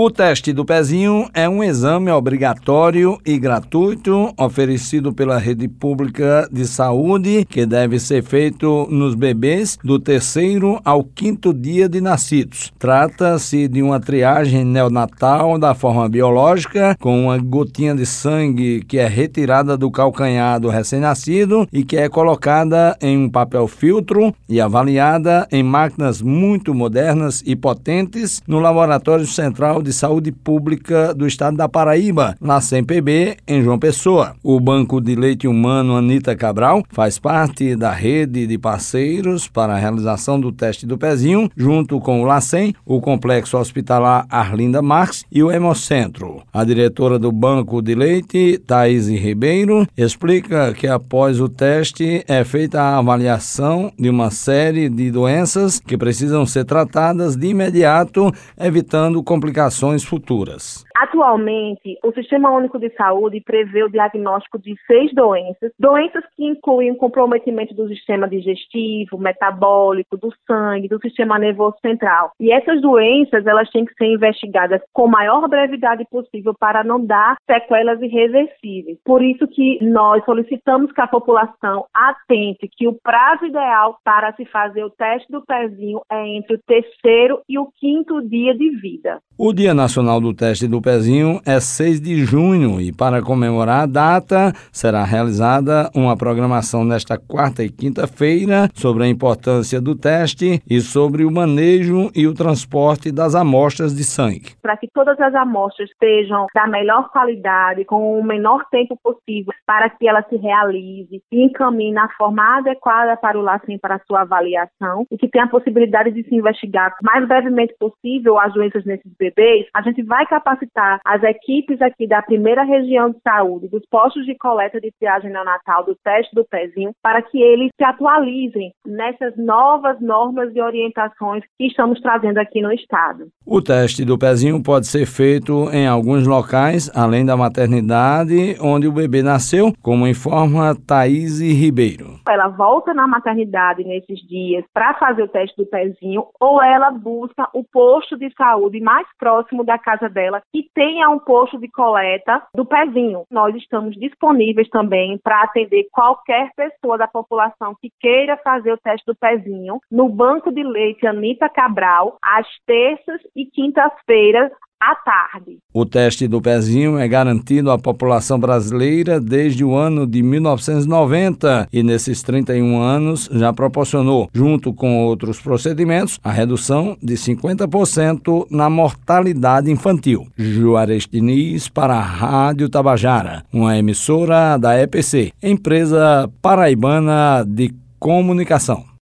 O teste do pezinho é um exame obrigatório e gratuito oferecido pela rede pública de saúde que deve ser feito nos bebês do terceiro ao quinto dia de nascidos. Trata-se de uma triagem neonatal da forma biológica com uma gotinha de sangue que é retirada do calcanhar do recém-nascido e que é colocada em um papel filtro e avaliada em máquinas muito modernas e potentes no laboratório central de Saúde Pública do Estado da Paraíba, na CMPB, em João Pessoa. O Banco de Leite Humano Anita Cabral faz parte da rede de parceiros para a realização do teste do pezinho, junto com o LACEN, o Complexo Hospitalar Arlinda Marques e o Hemocentro. A diretora do Banco de Leite, Thaís Ribeiro, explica que após o teste é feita a avaliação de uma série de doenças que precisam ser tratadas de imediato, evitando complicações ações futuras. Atualmente, o Sistema Único de Saúde prevê o diagnóstico de seis doenças, doenças que incluem comprometimento do sistema digestivo, metabólico, do sangue, do sistema nervoso central. E essas doenças, elas têm que ser investigadas com maior brevidade possível para não dar sequelas irreversíveis. Por isso que nós solicitamos que a população atente que o prazo ideal para se fazer o teste do pezinho é entre o terceiro e o quinto dia de vida. O Dia Nacional do Teste do Pezinho é 6 de junho e, para comemorar a data, será realizada uma programação nesta quarta e quinta-feira sobre a importância do teste e sobre o manejo e o transporte das amostras de sangue. Para que todas as amostras sejam da melhor qualidade, com o menor tempo possível, para que ela se realize e encaminhe na forma adequada para o LACEN para sua avaliação e que tenha a possibilidade de se investigar o mais brevemente possível as doenças nesses bebês, a gente vai capacitar as equipes aqui da primeira região de saúde, dos postos de coleta de triagem neonatal, do teste do pezinho, para que eles se atualizem nessas novas normas e orientações que estamos trazendo aqui no estado. O teste do pezinho pode ser feito em alguns locais, além da maternidade onde o bebê nasceu, como informa Thaís Ribeiro. Ela volta na maternidade nesses dias para fazer o teste do pezinho ou ela busca o posto de saúde mais próximo da casa dela que tenha um posto de coleta do pezinho. Nós estamos disponíveis também para atender qualquer pessoa da população que queira fazer o teste do pezinho no Banco de Leite Anita Cabral, às terças e quintas-feiras, à tarde. O teste do pezinho é garantido à população brasileira desde o ano de 1990 e nesses 31 anos já proporcionou, junto com outros procedimentos, a redução de 50% na mortalidade infantil. Juarez Diniz para a Rádio Tabajara, uma emissora da EPC, empresa paraibana de comunicação.